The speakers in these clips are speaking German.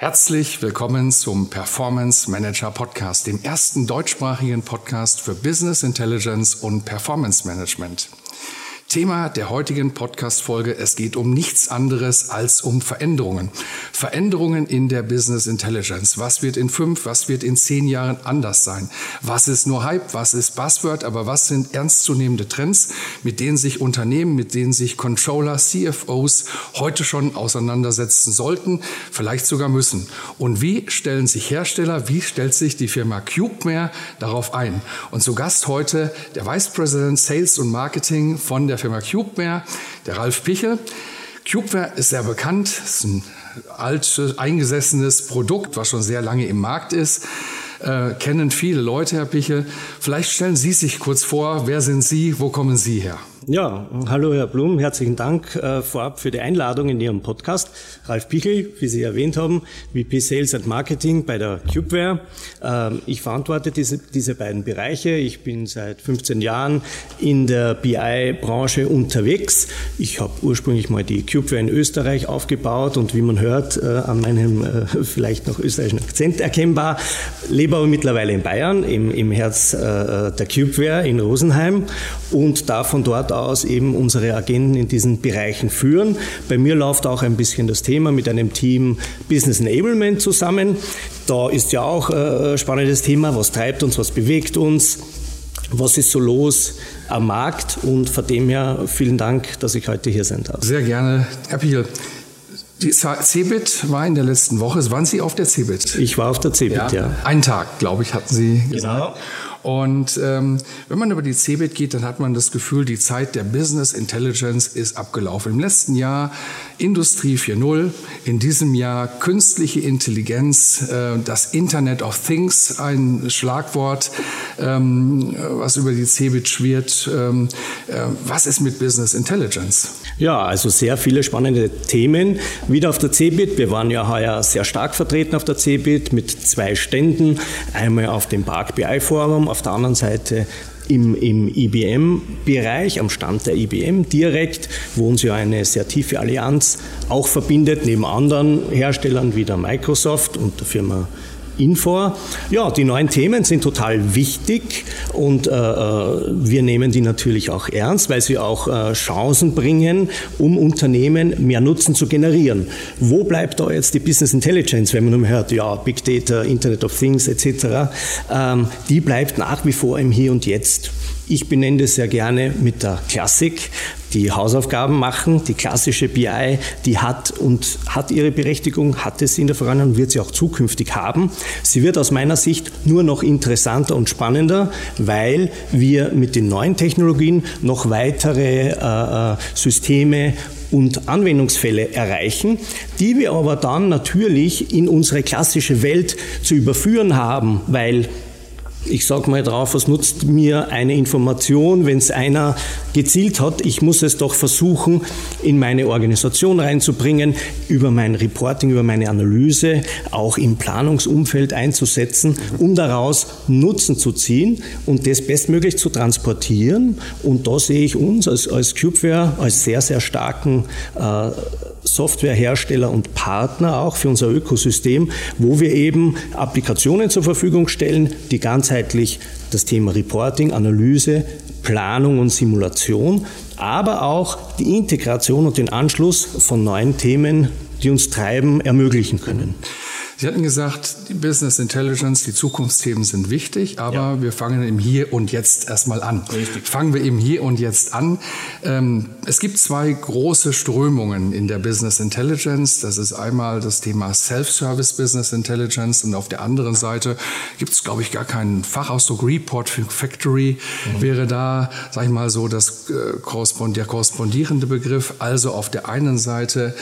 Herzlich willkommen zum Performance Manager Podcast, dem ersten deutschsprachigen Podcast für Business Intelligence und Performance Management. Thema der heutigen Podcast-Folge. Es geht um nichts anderes als um Veränderungen. Veränderungen in der Business Intelligence. Was wird in fünf, was wird in zehn Jahren anders sein? Was ist nur Hype? Was ist Buzzword? Aber was sind ernstzunehmende Trends, mit denen sich Unternehmen, mit denen sich Controller, CFOs heute schon auseinandersetzen sollten, vielleicht sogar müssen? Und wie stellen sich Hersteller, wie stellt sich die Firma CubeMare darauf ein? Und zu Gast heute der Vice President Sales und Marketing von der Firma CubeWare, der Ralf Pichel. CubeWare ist sehr bekannt, ist ein altes, eingesessenes Produkt, was schon sehr lange im Markt ist. Äh, kennen viele Leute, Herr Pichel. Vielleicht stellen Sie sich kurz vor, wer sind Sie, wo kommen Sie her? Ja, hallo Herr Blum, herzlichen Dank äh, vorab für die Einladung in Ihrem Podcast. Ralf Pichel, wie Sie erwähnt haben, VP Sales and Marketing bei der CubeWare. Ähm, ich verantworte diese, diese beiden Bereiche. Ich bin seit 15 Jahren in der BI-Branche unterwegs. Ich habe ursprünglich mal die CubeWare in Österreich aufgebaut und wie man hört, äh, an meinem äh, vielleicht noch österreichischen Akzent erkennbar, lebe aber mittlerweile in Bayern, im, im Herz äh, der CubeWare in Rosenheim und darf von dort aus eben unsere Agenten in diesen Bereichen führen. Bei mir läuft auch ein bisschen das Thema mit einem Team Business Enablement zusammen. Da ist ja auch ein spannendes Thema, was treibt uns, was bewegt uns, was ist so los am Markt und von dem her vielen Dank, dass ich heute hier sein darf. Sehr gerne. Herr Piel, die CeBIT war in der letzten Woche. Waren Sie auf der CeBIT? Ich war auf der CeBIT, ja. ja. Einen Tag, glaube ich, hatten Sie gesagt. Genau. Und ähm, wenn man über die CeBIT geht, dann hat man das Gefühl, die Zeit der Business Intelligence ist abgelaufen. Im letzten Jahr Industrie 4.0, in diesem Jahr künstliche Intelligenz, äh, das Internet of Things, ein Schlagwort, ähm, was über die CeBIT schwirrt. Ähm, äh, was ist mit Business Intelligence? Ja, also sehr viele spannende Themen. Wieder auf der CeBIT. Wir waren ja heuer sehr stark vertreten auf der CeBIT mit zwei Ständen. Einmal auf dem Park BI Forum, auf der anderen Seite im, im IBM-Bereich, am Stand der IBM direkt, wo uns ja eine sehr tiefe Allianz auch verbindet, neben anderen Herstellern wie der Microsoft und der Firma Infor. Ja, die neuen Themen sind total wichtig und äh, äh, wir nehmen die natürlich auch ernst, weil sie auch äh, Chancen bringen, um Unternehmen mehr Nutzen zu generieren. Wo bleibt da jetzt die Business Intelligence, wenn man nur hört, ja, Big Data, Internet of Things etc., ähm, die bleibt nach wie vor im Hier und Jetzt. Ich benenne das sehr gerne mit der Klassik. Die Hausaufgaben machen, die klassische BI, die hat und hat ihre Berechtigung, hat es in der Vergangenheit und wird sie auch zukünftig haben. Sie wird aus meiner Sicht nur noch interessanter und spannender, weil wir mit den neuen Technologien noch weitere äh, äh Systeme und Anwendungsfälle erreichen, die wir aber dann natürlich in unsere klassische Welt zu überführen haben, weil ich sage mal drauf, was nutzt mir eine Information, wenn es einer gezielt hat? Ich muss es doch versuchen, in meine Organisation reinzubringen, über mein Reporting, über meine Analyse, auch im Planungsumfeld einzusetzen, um daraus Nutzen zu ziehen und das bestmöglich zu transportieren. Und da sehe ich uns als, als Cubeware als sehr, sehr starken äh, Softwarehersteller und Partner auch für unser Ökosystem, wo wir eben Applikationen zur Verfügung stellen, die ganzheitlich das Thema Reporting, Analyse, Planung und Simulation, aber auch die Integration und den Anschluss von neuen Themen, die uns treiben, ermöglichen können. Sie hatten gesagt, die Business Intelligence, die Zukunftsthemen sind wichtig, aber ja. wir fangen im Hier und Jetzt erstmal an. Richtig. Fangen wir im Hier und Jetzt an. Ähm, es gibt zwei große Strömungen in der Business Intelligence. Das ist einmal das Thema Self-Service Business Intelligence und auf der anderen Seite gibt es, glaube ich, gar keinen Fachausdruck. Report Factory mhm. wäre da, sage ich mal so, das, äh, der korrespondierende Begriff. Also auf der einen Seite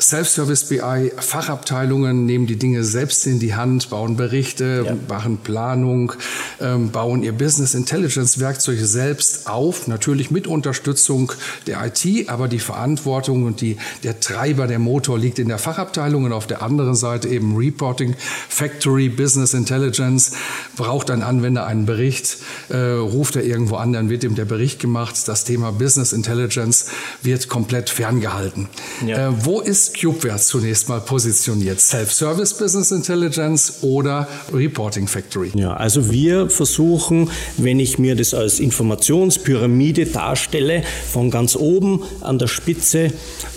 Self-Service BI, Fachabteilungen nehmen die Dinge selbst in die Hand, bauen Berichte, ja. machen Planung, ähm, bauen ihr Business Intelligence Werkzeuge selbst auf, natürlich mit Unterstützung der IT, aber die Verantwortung und die, der Treiber, der Motor liegt in der Fachabteilung und auf der anderen Seite eben Reporting, Factory, Business Intelligence. Braucht ein Anwender einen Bericht, äh, ruft er irgendwo an, dann wird ihm der Bericht gemacht. Das Thema Business Intelligence wird komplett ferngehalten. Ja. Äh, wo ist ist CubeWare zunächst mal positioniert? Self-Service Business Intelligence oder Reporting Factory? Ja, also wir versuchen, wenn ich mir das als Informationspyramide darstelle, von ganz oben an der Spitze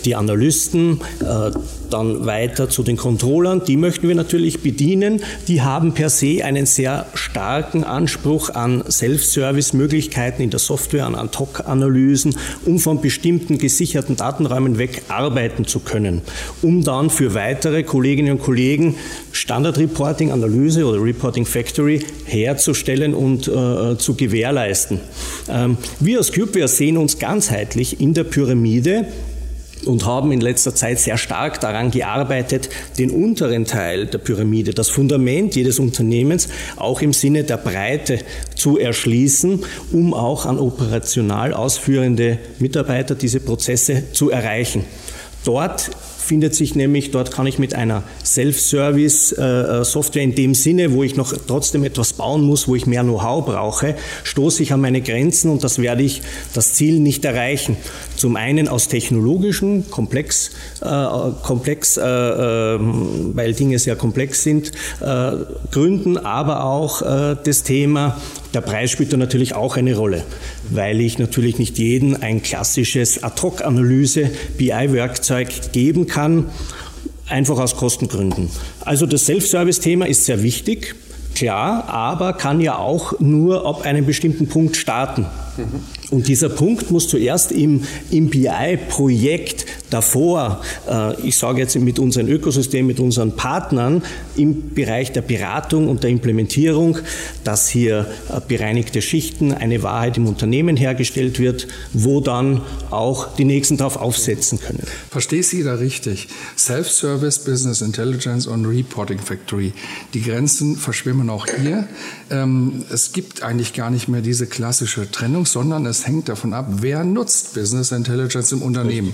die Analysten, äh, dann weiter zu den Controllern. Die möchten wir natürlich bedienen. Die haben per se einen sehr starken Anspruch an Self-Service-Möglichkeiten in der Software, an Ad-Hoc-Analysen, um von bestimmten gesicherten Datenräumen weg arbeiten zu können, um dann für weitere Kolleginnen und Kollegen Standard-Reporting-Analyse oder Reporting Factory herzustellen und äh, zu gewährleisten. Ähm, wir als CubeWare sehen uns ganzheitlich in der Pyramide und haben in letzter Zeit sehr stark daran gearbeitet, den unteren Teil der Pyramide, das Fundament jedes Unternehmens, auch im Sinne der Breite zu erschließen, um auch an operational ausführende Mitarbeiter diese Prozesse zu erreichen. Dort findet sich nämlich, dort kann ich mit einer Self-Service-Software in dem Sinne, wo ich noch trotzdem etwas bauen muss, wo ich mehr Know-how brauche, stoße ich an meine Grenzen und das werde ich das Ziel nicht erreichen. Zum einen aus technologischen, komplex, äh, komplex äh, äh, weil Dinge sehr komplex sind, äh, Gründen, aber auch das Thema der Preis spielt da natürlich auch eine Rolle, weil ich natürlich nicht jedem ein klassisches Ad-Hoc-Analyse BI-Werkzeug geben kann, einfach aus Kostengründen. Also das Self-Service-Thema ist sehr wichtig, klar, aber kann ja auch nur ab einem bestimmten Punkt starten. Mhm. Und dieser Punkt muss zuerst im, im BI-Projekt davor, äh, ich sage jetzt mit unserem Ökosystem, mit unseren Partnern im Bereich der Beratung und der Implementierung, dass hier äh, bereinigte Schichten, eine Wahrheit im Unternehmen hergestellt wird, wo dann auch die Nächsten darauf aufsetzen können. Verstehe Sie da richtig? Self-Service, Business Intelligence und Reporting Factory. Die Grenzen verschwimmen auch hier. Ähm, es gibt eigentlich gar nicht mehr diese klassische Trennung, sondern es hängt davon ab, wer nutzt Business Intelligence im Unternehmen.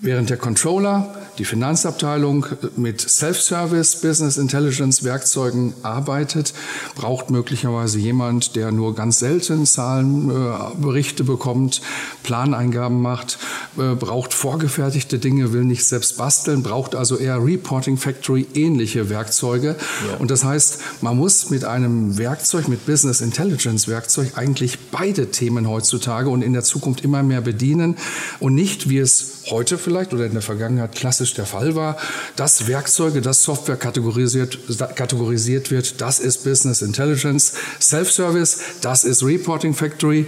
Während der Controller die Finanzabteilung mit Self-Service, Business Intelligence Werkzeugen arbeitet, braucht möglicherweise jemand, der nur ganz selten Zahlenberichte bekommt, Planeingaben macht, äh, braucht vorgefertigte Dinge, will nicht selbst basteln, braucht also eher Reporting Factory ähnliche Werkzeuge. Ja. Und das heißt, man muss mit einem Werkzeug, mit Business Intelligence Werkzeug eigentlich beide Themen heutzutage und in der Zukunft immer mehr bedienen und nicht, wie es heute vielleicht oder in der Vergangenheit klassisch klassisch der Fall war, dass Werkzeuge, dass Software kategorisiert, kategorisiert wird, das ist Business Intelligence, Self-Service, das ist Reporting Factory,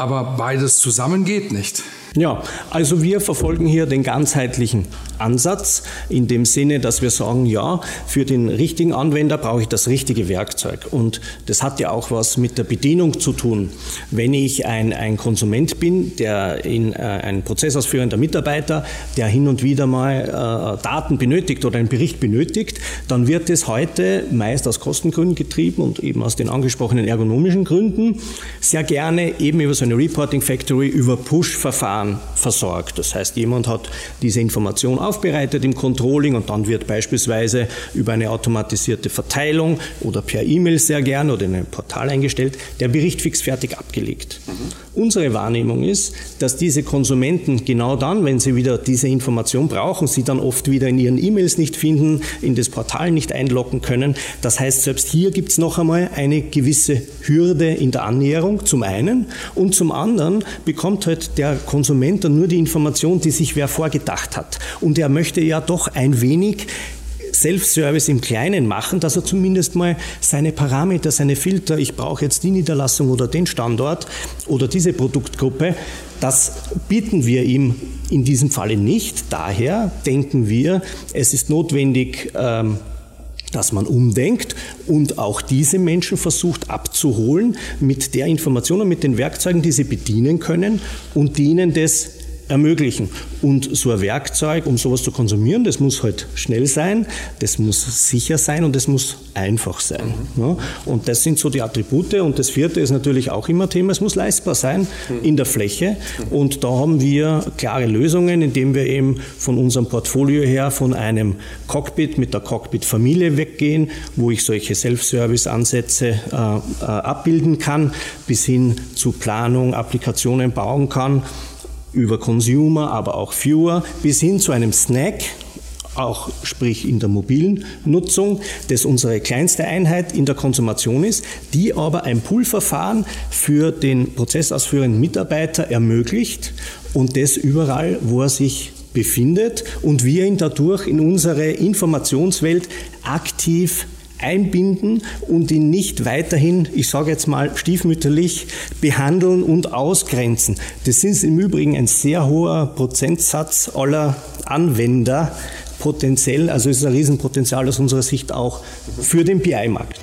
aber beides zusammen geht nicht. Ja, also wir verfolgen hier den ganzheitlichen Ansatz in dem Sinne, dass wir sagen, ja, für den richtigen Anwender brauche ich das richtige Werkzeug. Und das hat ja auch was mit der Bedienung zu tun. Wenn ich ein, ein Konsument bin, der in äh, ein prozessausführender Mitarbeiter, der hin und wieder mal äh, Daten benötigt oder einen Bericht benötigt, dann wird es heute meist aus Kostengründen getrieben und eben aus den angesprochenen ergonomischen Gründen sehr gerne eben über so eine Reporting Factory über Push-Verfahren Verfahren versorgt. Das heißt, jemand hat diese Information aufbereitet im Controlling und dann wird beispielsweise über eine automatisierte Verteilung oder per E-Mail sehr gern oder in ein Portal eingestellt, der Bericht fixfertig abgelegt. Mhm. Unsere Wahrnehmung ist, dass diese Konsumenten genau dann, wenn sie wieder diese Information brauchen, sie dann oft wieder in ihren E-Mails nicht finden, in das Portal nicht einloggen können. Das heißt, selbst hier gibt es noch einmal eine gewisse Hürde in der Annäherung, zum einen. Und zum anderen bekommt halt der Konsument dann nur die Information, die sich wer vorgedacht hat. Und er möchte ja doch ein wenig Self-Service im Kleinen machen, dass er zumindest mal seine Parameter, seine Filter, ich brauche jetzt die Niederlassung oder den Standort oder diese Produktgruppe, das bieten wir ihm in diesem Falle nicht. Daher denken wir, es ist notwendig, ähm, dass man umdenkt und auch diese Menschen versucht abzuholen mit der Information und mit den Werkzeugen, die sie bedienen können und die ihnen das ermöglichen. Und so ein Werkzeug, um sowas zu konsumieren, das muss halt schnell sein, das muss sicher sein und das muss einfach sein. Mhm. Ja, und das sind so die Attribute. Und das vierte ist natürlich auch immer Thema, es muss leistbar sein mhm. in der Fläche. Und da haben wir klare Lösungen, indem wir eben von unserem Portfolio her von einem Cockpit mit der Cockpit-Familie weggehen, wo ich solche Self-Service-Ansätze äh, äh, abbilden kann, bis hin zu Planung, Applikationen bauen kann über Consumer, aber auch Viewer bis hin zu einem Snack, auch sprich in der mobilen Nutzung, das unsere kleinste Einheit in der Konsumation ist, die aber ein Poolverfahren für den prozessausführenden Mitarbeiter ermöglicht und das überall, wo er sich befindet und wir ihn dadurch in unsere Informationswelt aktiv einbinden und ihn nicht weiterhin, ich sage jetzt mal stiefmütterlich, behandeln und ausgrenzen. Das ist im Übrigen ein sehr hoher Prozentsatz aller Anwender potenziell, also ist ein Riesenpotenzial aus unserer Sicht auch für den BI-Markt.